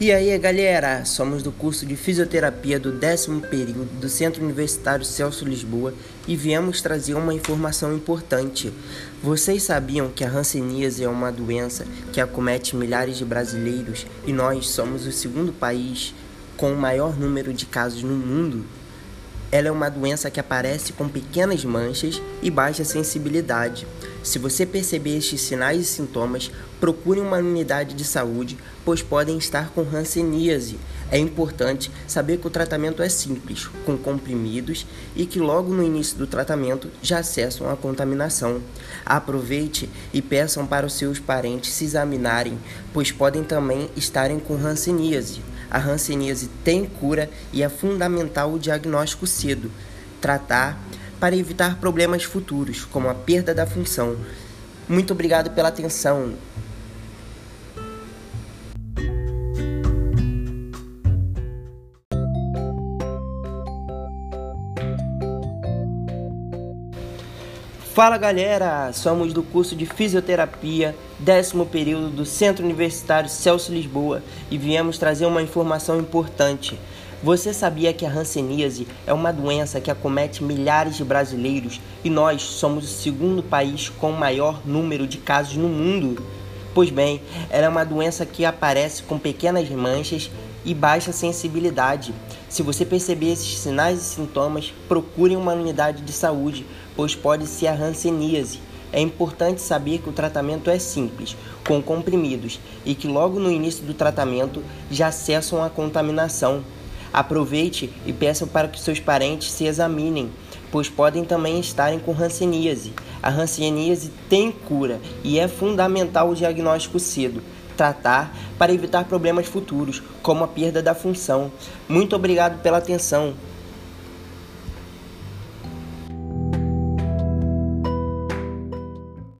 E aí, galera, somos do curso de fisioterapia do décimo período do Centro Universitário Celso Lisboa e viemos trazer uma informação importante. Vocês sabiam que a hanseníase é uma doença que acomete milhares de brasileiros e nós somos o segundo país com o maior número de casos no mundo? Ela é uma doença que aparece com pequenas manchas e baixa sensibilidade. Se você perceber estes sinais e sintomas, procure uma unidade de saúde, pois podem estar com hanseníase. É importante saber que o tratamento é simples, com comprimidos e que logo no início do tratamento já cessam a contaminação. Aproveite e peçam para os seus parentes se examinarem, pois podem também estarem com hanseníase. A hanseníase tem cura e é fundamental o diagnóstico cedo. Tratar para evitar problemas futuros, como a perda da função. Muito obrigado pela atenção. Fala galera, somos do curso de Fisioterapia, décimo período do Centro Universitário Celso Lisboa e viemos trazer uma informação importante. Você sabia que a hanseníase é uma doença que acomete milhares de brasileiros e nós somos o segundo país com maior número de casos no mundo? Pois bem, ela é uma doença que aparece com pequenas manchas e baixa sensibilidade. Se você perceber esses sinais e sintomas, procure uma unidade de saúde, pois pode ser a hanseníase. É importante saber que o tratamento é simples, com comprimidos, e que logo no início do tratamento já cessam a contaminação. Aproveite e peça para que seus parentes se examinem, pois podem também estarem com hanseníase. A hanseníase tem cura e é fundamental o diagnóstico cedo tratar para evitar problemas futuros, como a perda da função. Muito obrigado pela atenção.